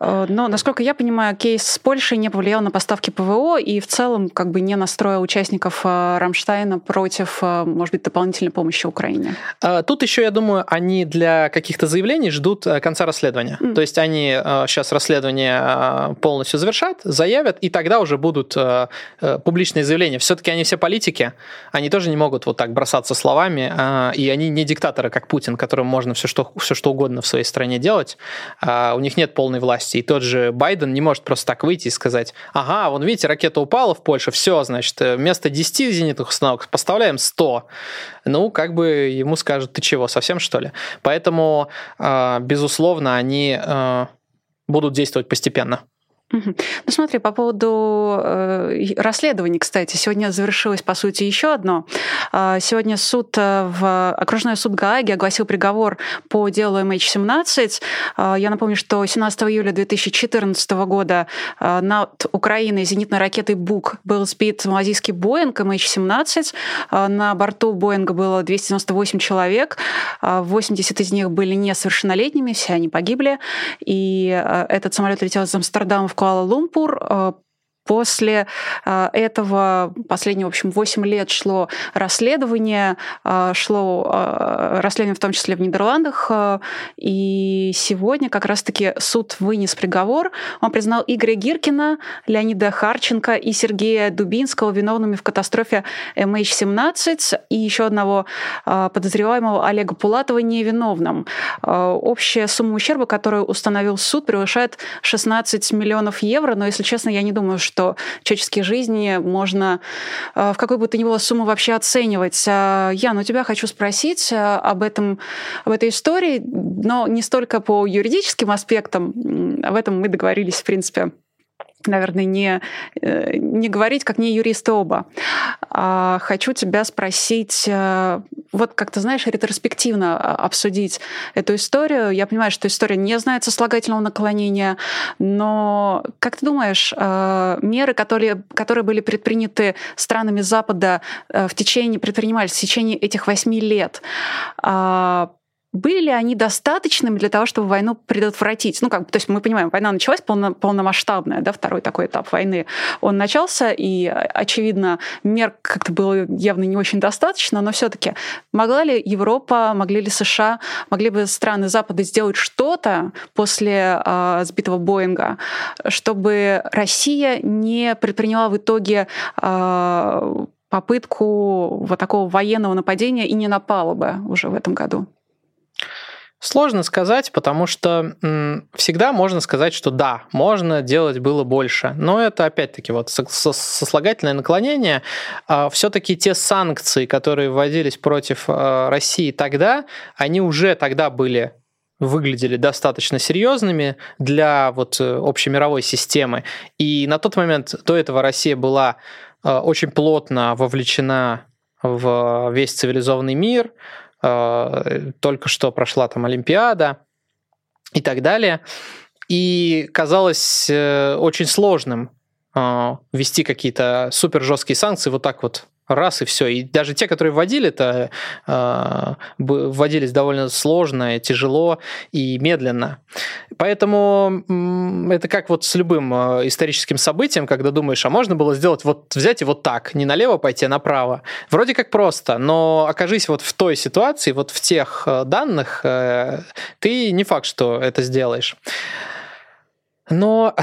Э, но, насколько я понимаю, кейс с Польшей не повлиял на поставки ПВО и в целом как бы не настроил участников э, Рамштайна против, э, может быть, дополнительной помощи Украине. Тут еще, я думаю, они для каких-то заявлений ждут конца расследования. Mm. То есть они сейчас расследование полностью завершат, заявят, и тогда уже будут публичные заявления. Все-таки они все политики, они тоже не могут вот так бросаться словами, и они не диктаторы, как Путин, которым можно все что, все что угодно в своей стране делать. У них нет полной власти безопасности. И тот же Байден не может просто так выйти и сказать, ага, вон видите, ракета упала в Польшу, все, значит, вместо 10 зенитных установок поставляем 100. Ну, как бы ему скажут, ты чего, совсем что ли? Поэтому, а, безусловно, они а, будут действовать постепенно. Ну смотри, по поводу э, расследований, кстати, сегодня завершилось, по сути, еще одно. Э, сегодня суд э, в окружной суд Гааги огласил приговор по делу MH17. Э, я напомню, что 17 июля 2014 года э, над Украиной зенитной ракетой «Бук» был сбит малазийский Боинг MH17. Э, на борту Боинга было 298 человек, э, 80 из них были несовершеннолетними, все они погибли. И э, этот самолет летел из Амстердама в Куала-Лумпур. Э, после э, этого последние, в общем, 8 лет шло расследование, э, шло расследование в том числе в Нидерландах, и сегодня как раз-таки суд вынес приговор. Он признал Игоря Гиркина, Леонида Харченко и Сергея Дубинского виновными в катастрофе MH17 и еще одного подозреваемого Олега Пулатова невиновным. Общая сумма ущерба, которую установил суд, превышает 16 миллионов миллионов евро, но, если честно, я не думаю, что человеческие жизни можно э, в какой бы то ни было сумму вообще оценивать. Э, Ян, у тебя хочу спросить э, об этом, об этой истории, но не столько по юридическим аспектам, об этом мы договорились, в принципе, наверное, не, э, не говорить, как не юристы оба. А хочу тебя спросить, э, вот как ты знаешь, ретроспективно а, обсудить эту историю. Я понимаю, что история не знает сослагательного наклонения, но как ты думаешь, э, меры, которые, которые были предприняты странами Запада в течение, предпринимались в течение этих восьми лет, а, были ли они достаточными для того, чтобы войну предотвратить? Ну, как, то есть мы понимаем, война началась полно, полномасштабная, да, второй такой этап войны. Он начался, и, очевидно, мер как-то было явно не очень достаточно, но все таки могла ли Европа, могли ли США, могли бы страны Запада сделать что-то после э, сбитого Боинга, чтобы Россия не предприняла в итоге э, попытку вот такого военного нападения и не напала бы уже в этом году? Сложно сказать, потому что м, всегда можно сказать, что да, можно делать было больше. Но это опять-таки вот сослагательное наклонение. А, Все-таки те санкции, которые вводились против а, России тогда, они уже тогда были выглядели достаточно серьезными для вот э, общемировой системы. И на тот момент до этого Россия была а, очень плотно вовлечена в весь цивилизованный мир, Э, только что прошла там Олимпиада и так далее. И казалось э, очень сложным э, ввести какие-то супер жесткие санкции вот так вот раз и все. И даже те, которые вводили, это э, вводились довольно сложно, тяжело и медленно. Поэтому это как вот с любым э, историческим событием, когда думаешь, а можно было сделать вот взять и вот так, не налево пойти, а направо. Вроде как просто, но окажись вот в той ситуации, вот в тех э, данных, э, ты не факт, что это сделаешь. Но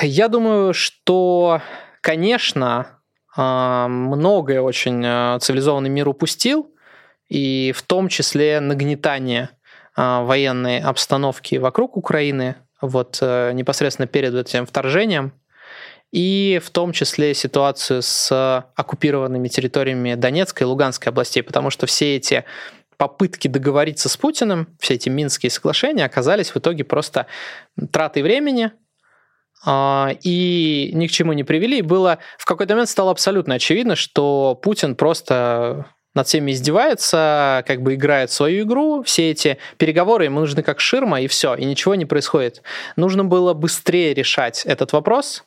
я думаю, что, конечно, многое очень а, цивилизованный мир упустил, и в том числе нагнетание а, военной обстановки вокруг Украины, вот э, непосредственно перед этим вторжением, и в том числе ситуацию с оккупированными территориями Донецкой и Луганской областей, потому что все эти попытки договориться с Путиным, все эти Минские соглашения оказались в итоге просто тратой времени, а, и ни к чему не привели. было в какой-то момент стало абсолютно очевидно, что Путин просто над всеми издевается, как бы играет свою игру, все эти переговоры ему нужны как ширма, и все, и ничего не происходит. Нужно было быстрее решать этот вопрос.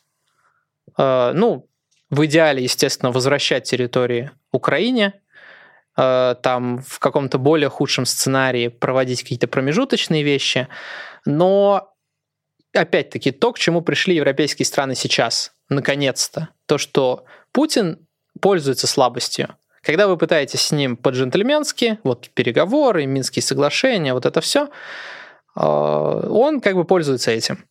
А, ну, в идеале, естественно, возвращать территории Украине, а, там в каком-то более худшем сценарии проводить какие-то промежуточные вещи, но опять-таки, то, к чему пришли европейские страны сейчас, наконец-то, то, что Путин пользуется слабостью. Когда вы пытаетесь с ним по-джентльменски, вот переговоры, Минские соглашения, вот это все, э, он как бы пользуется этим.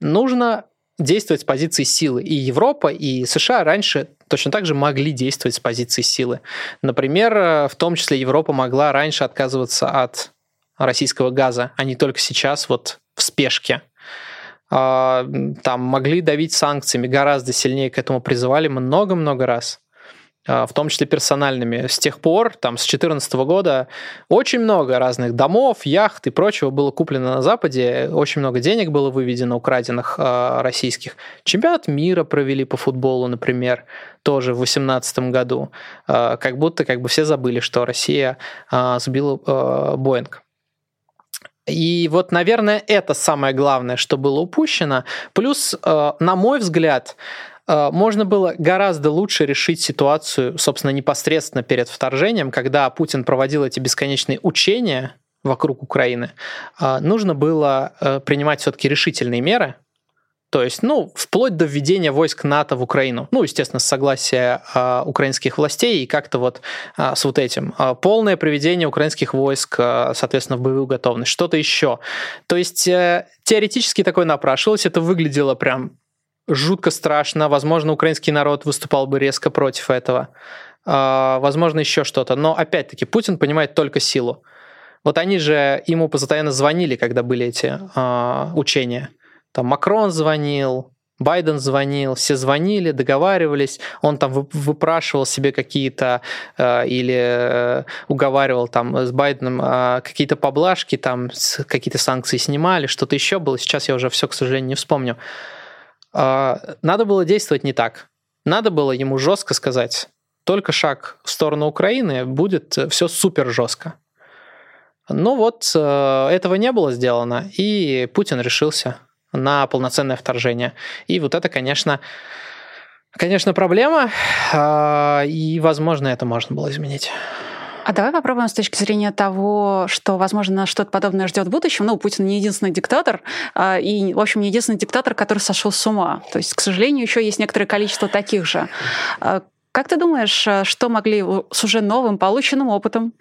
Нужно действовать с позиции силы. И Европа, и США раньше точно так же могли действовать с позиции силы. Например, э, в том числе Европа могла раньше отказываться от российского газа, а не только сейчас вот в спешке там могли давить санкциями, гораздо сильнее к этому призывали много-много раз. А, в том числе персональными. С тех пор, там, с 2014 года, очень много разных домов, яхт и прочего было куплено на Западе, очень много денег было выведено, украденных э, российских. Чемпионат мира провели по футболу, например, тоже в 2018 году. Э, как будто как бы все забыли, что Россия э, сбила э, Боинг. И вот, наверное, это самое главное, что было упущено. Плюс, на мой взгляд, Э, можно было гораздо лучше решить ситуацию, собственно, непосредственно перед вторжением, когда Путин проводил эти бесконечные учения вокруг Украины. Э, нужно было э, принимать все-таки решительные меры, то есть, ну, вплоть до введения войск НАТО в Украину. Ну, естественно, с согласия э, украинских властей и как-то вот э, с вот этим. Э, полное приведение украинских войск, э, соответственно, в боевую готовность. Что-то еще. То есть, э, теоретически такое напрашивалось. Это выглядело прям жутко страшно. Возможно, украинский народ выступал бы резко против этого. А, возможно, еще что-то. Но опять-таки, Путин понимает только силу. Вот они же ему постоянно звонили, когда были эти э, учения. Там Макрон звонил, Байден звонил, все звонили, договаривались, он там выпрашивал себе какие-то э, или э, уговаривал там с Байденом э, какие-то поблажки, там какие-то санкции снимали, что-то еще было. Сейчас я уже все, к сожалению, не вспомню. А, надо было действовать не так. Надо было ему жестко сказать, только шаг в сторону Украины будет все супер жестко. Но вот э, этого не было сделано, и Путин решился на полноценное вторжение. И вот это, конечно, конечно, проблема, а, и, возможно, это можно было изменить. А давай попробуем с точки зрения того, что, возможно, нас что-то подобное ждет в будущем. Ну, Путин не единственный диктатор, а, и, в общем, не единственный диктатор, который сошел с ума. То есть, к сожалению, еще есть некоторое количество таких же. Как ты думаешь, э, что могли с уже новым полученным опытом,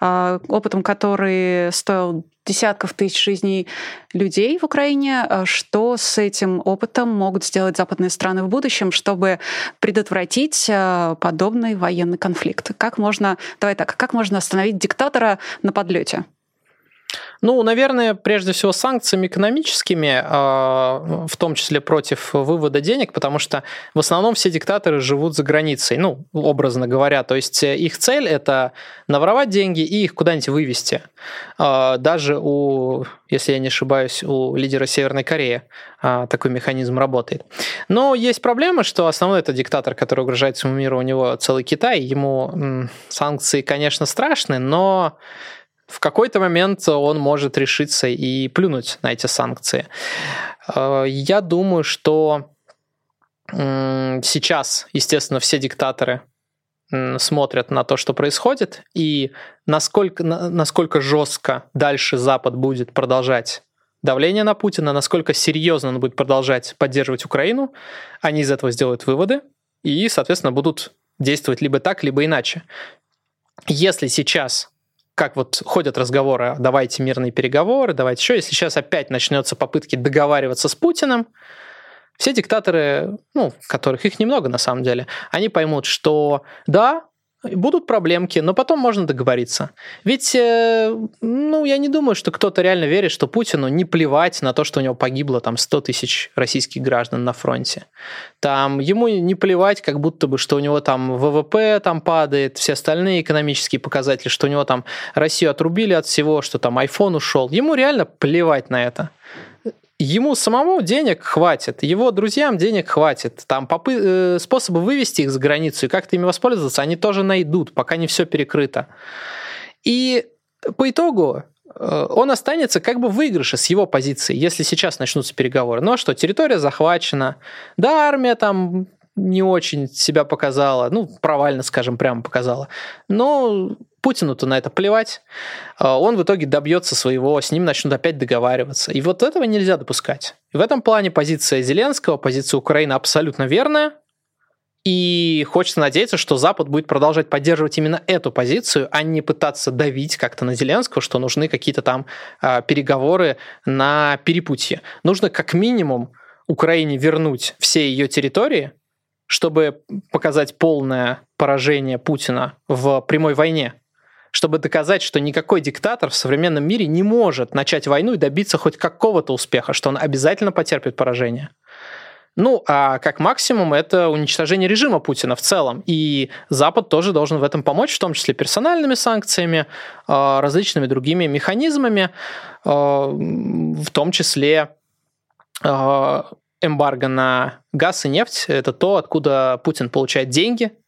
э, опытом, который стоил десятков тысяч жизней людей в Украине, э, что с этим опытом могут сделать западные страны в будущем, чтобы предотвратить подобный военный конфликт? Как можно, давай так, как можно остановить диктатора на подлете? Ну, наверное, прежде всего санкциями экономическими, а, в том числе против вывода денег, потому что в основном все диктаторы живут за границей, ну, образно говоря. То есть э, их цель – это наворовать деньги и их куда-нибудь вывести. А, даже у, если я не ошибаюсь, у лидера Северной Кореи а, такой механизм работает. Но есть проблема, что основной это диктатор, который угрожает всему миру, у него целый Китай, ему санкции, конечно, страшны, но в какой-то момент он может решиться и плюнуть на эти санкции. Э, я думаю, что сейчас, естественно, все диктаторы смотрят на то, что происходит, и насколько, насколько жестко дальше Запад будет продолжать давление на Путина, насколько серьезно он будет продолжать поддерживать Украину, они из этого сделают выводы и, соответственно, будут действовать либо так, либо иначе. Если сейчас как вот ходят разговоры, давайте мирные переговоры, давайте еще, если сейчас опять начнется попытки договариваться с Путиным, все диктаторы, ну, которых их немного на самом деле, они поймут, что да, Будут проблемки, но потом можно договориться. Ведь, э, ну, я не думаю, что кто-то реально верит, что Путину не плевать на то, что у него погибло там 100 тысяч российских граждан на фронте. Там ему не плевать, как будто бы, что у него там ВВП там падает, все остальные экономические показатели, что у него там Россию отрубили от всего, что там iPhone ушел. Ему реально плевать на это ему самому денег хватит, его друзьям денег хватит. Там попы- э, способы вывести их за границу и как-то ими воспользоваться, они тоже найдут, пока не все перекрыто. И по итогу э, он останется как бы в выигрыше с его позиции, если сейчас начнутся переговоры. Ну а что, территория захвачена, да, армия там не очень себя показала, ну, провально, скажем, прямо показала. Но Путину-то на это плевать. А, он в итоге добьется своего, с ним начнут опять договариваться. И вот этого нельзя допускать. В этом плане позиция Зеленского, позиция Украины абсолютно верная. И хочется надеяться, что Запад будет продолжать поддерживать именно эту позицию, а не пытаться давить как-то на Зеленского, что нужны какие-то там э, переговоры на перепутье. Нужно как минимум Украине вернуть все ее территории, чтобы показать полное поражение Путина в прямой войне чтобы доказать, что никакой диктатор в современном мире не может начать войну и добиться хоть какого-то успеха, что он обязательно потерпит поражение. Ну, а как максимум это уничтожение режима Путина в целом. И Запад тоже должен в этом помочь, в том числе персональными санкциями, а, различными другими механизмами, а, в том числе а, эмбарго на газ и нефть. Это то, откуда Путин получает деньги –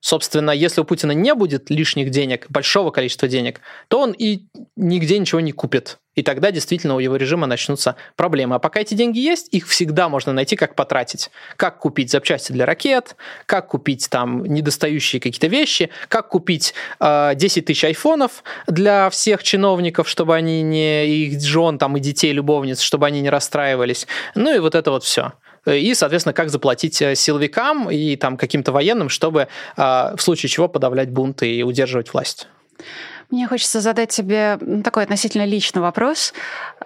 Собственно, если у Путина не будет лишних денег, большого количества денег, то он и нигде ничего не купит. И тогда действительно у его режима начнутся проблемы. А пока эти деньги есть, их всегда можно найти, как потратить. Как купить запчасти для ракет, как купить там недостающие какие-то вещи, как купить э, 10 тысяч айфонов для всех чиновников, чтобы они не их жен там и детей, любовниц, чтобы они не расстраивались. Ну и вот это вот все и, соответственно, как заплатить э, силовикам и там каким-то военным, чтобы а, в случае чего подавлять бунты и удерживать власть. Мне хочется задать тебе такой относительно личный вопрос.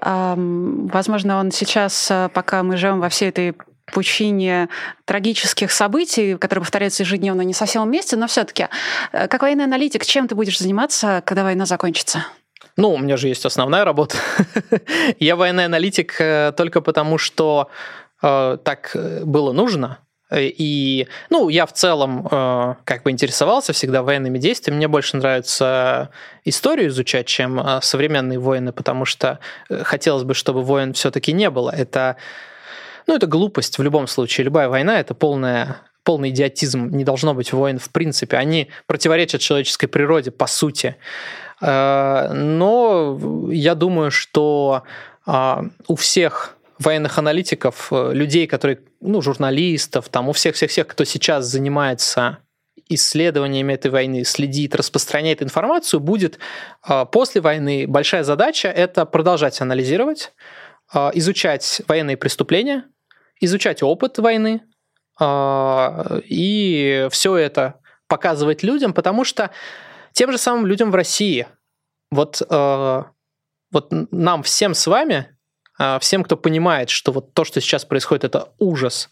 Возможно, он сейчас, э, пока мы живем во всей этой пучине трагических событий, которые повторяются ежедневно, не совсем вместе, но все-таки, э, как военный аналитик, чем ты будешь заниматься, когда война закончится? Ну, у меня же есть основная работа. Я военный аналитик только потому, что Э, так э, было нужно. И, ну, я в целом э, как бы интересовался всегда военными действиями. Мне больше нравится историю изучать, чем современные войны, потому что хотелось бы, чтобы войн все-таки не было. Это, ну, это глупость в любом случае. Любая война — это полная полный идиотизм, не должно быть войн в принципе. Они противоречат человеческой природе, по сути. Но я думаю, что у всех военных аналитиков, э, людей, которые, ну, журналистов, там, у всех-всех-всех, кто сейчас занимается исследованиями этой войны, следит, распространяет информацию, будет э, после войны большая задача – это продолжать анализировать, э, изучать военные преступления, изучать опыт войны, и все это показывать людям, потому что тем же самым людям в России, вот, вот нам всем с вами а, всем, кто понимает, что вот то, что сейчас происходит, это ужас,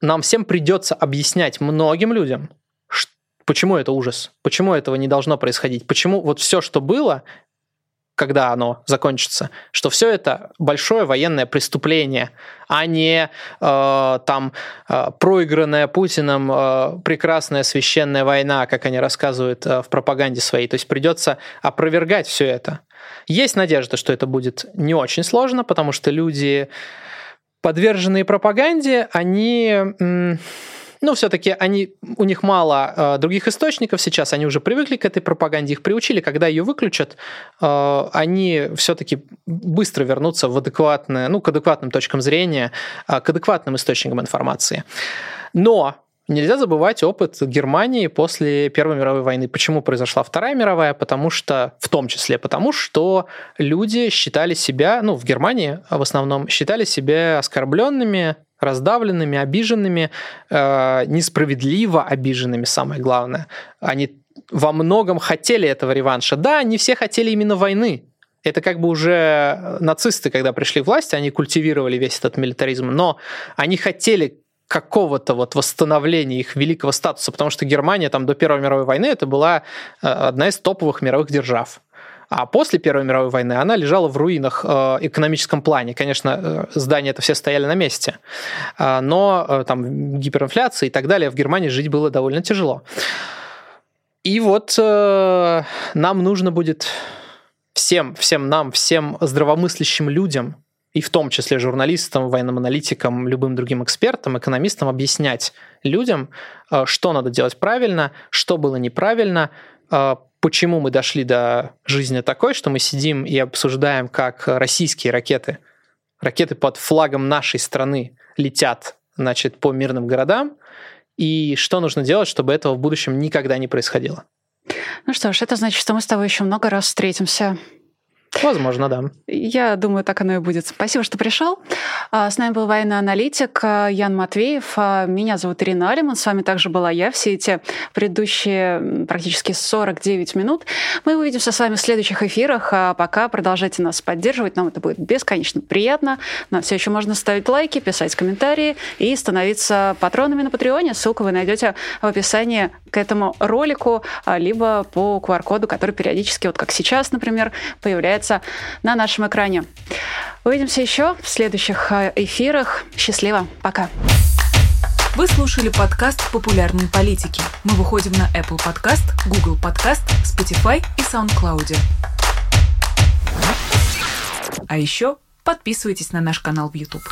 нам всем придется объяснять многим людям, почему это ужас, почему этого не должно происходить, почему вот все, что было, когда оно закончится, что все это большое военное преступление, а не э, там э, проигранная Путиным э, прекрасная священная война, как они рассказывают э, в пропаганде своей. То есть придется опровергать все это. Есть надежда, что это будет не очень сложно, потому что люди, подверженные пропаганде, они ну, все-таки они, у них мало э, других источников сейчас, они уже привыкли к этой пропаганде, их приучили, когда ее выключат, э, они все-таки быстро вернутся в адекватное, ну, к адекватным точкам зрения, э, к адекватным источникам информации. Но Нельзя забывать опыт Германии после Первой мировой войны. Почему произошла Вторая мировая? Потому что, в том числе потому, что люди считали себя, ну, в Германии в основном, считали себя оскорбленными, раздавленными, обиженными, э, несправедливо обиженными, самое главное. Они во многом хотели этого реванша. Да, не все хотели именно войны, это как бы уже нацисты, когда пришли в власть, они культивировали весь этот милитаризм, но они хотели какого-то вот восстановления их великого статуса, потому что Германия там до Первой мировой войны это была э, одна из топовых мировых держав. А после Первой мировой войны она лежала в руинах э, экономическом плане. Конечно, э, здания это все стояли на месте, но там гиперинфляция и так далее в Германии жить было довольно тяжело. И вот нам нужно будет всем, всем нам, всем здравомыслящим людям и в том числе журналистам, военным аналитикам, любым другим экспертам, экономистам объяснять людям, э, что надо делать правильно, что было неправильно, э, почему мы дошли до жизни такой, что мы сидим и обсуждаем, как российские ракеты, ракеты под флагом нашей страны летят значит, по мирным городам, и что нужно делать, чтобы этого в будущем никогда не происходило. Ну что ж, это значит, что мы с тобой еще много раз встретимся. Возможно, да. Я думаю, так оно и будет. Спасибо, что пришел. А, с нами был военный аналитик а, Ян Матвеев. А, меня зовут Ирина Алиман. С вами также была я все эти предыдущие практически 49 минут. Мы увидимся с вами в следующих эфирах. А пока продолжайте нас поддерживать. Нам это будет бесконечно приятно. Нам все еще можно ставить лайки, писать комментарии и становиться патронами на Патреоне. Ссылку вы найдете в описании к этому ролику, либо по QR-коду, который периодически, вот как сейчас, например, появляется на нашем экране. Увидимся еще в следующих а, эфирах. Счастливо. Пока. Вы слушали подкаст «Популярные политики». Мы выходим на Apple Podcast, Google Podcast, Spotify и SoundCloud. А еще подписывайтесь на наш канал в YouTube.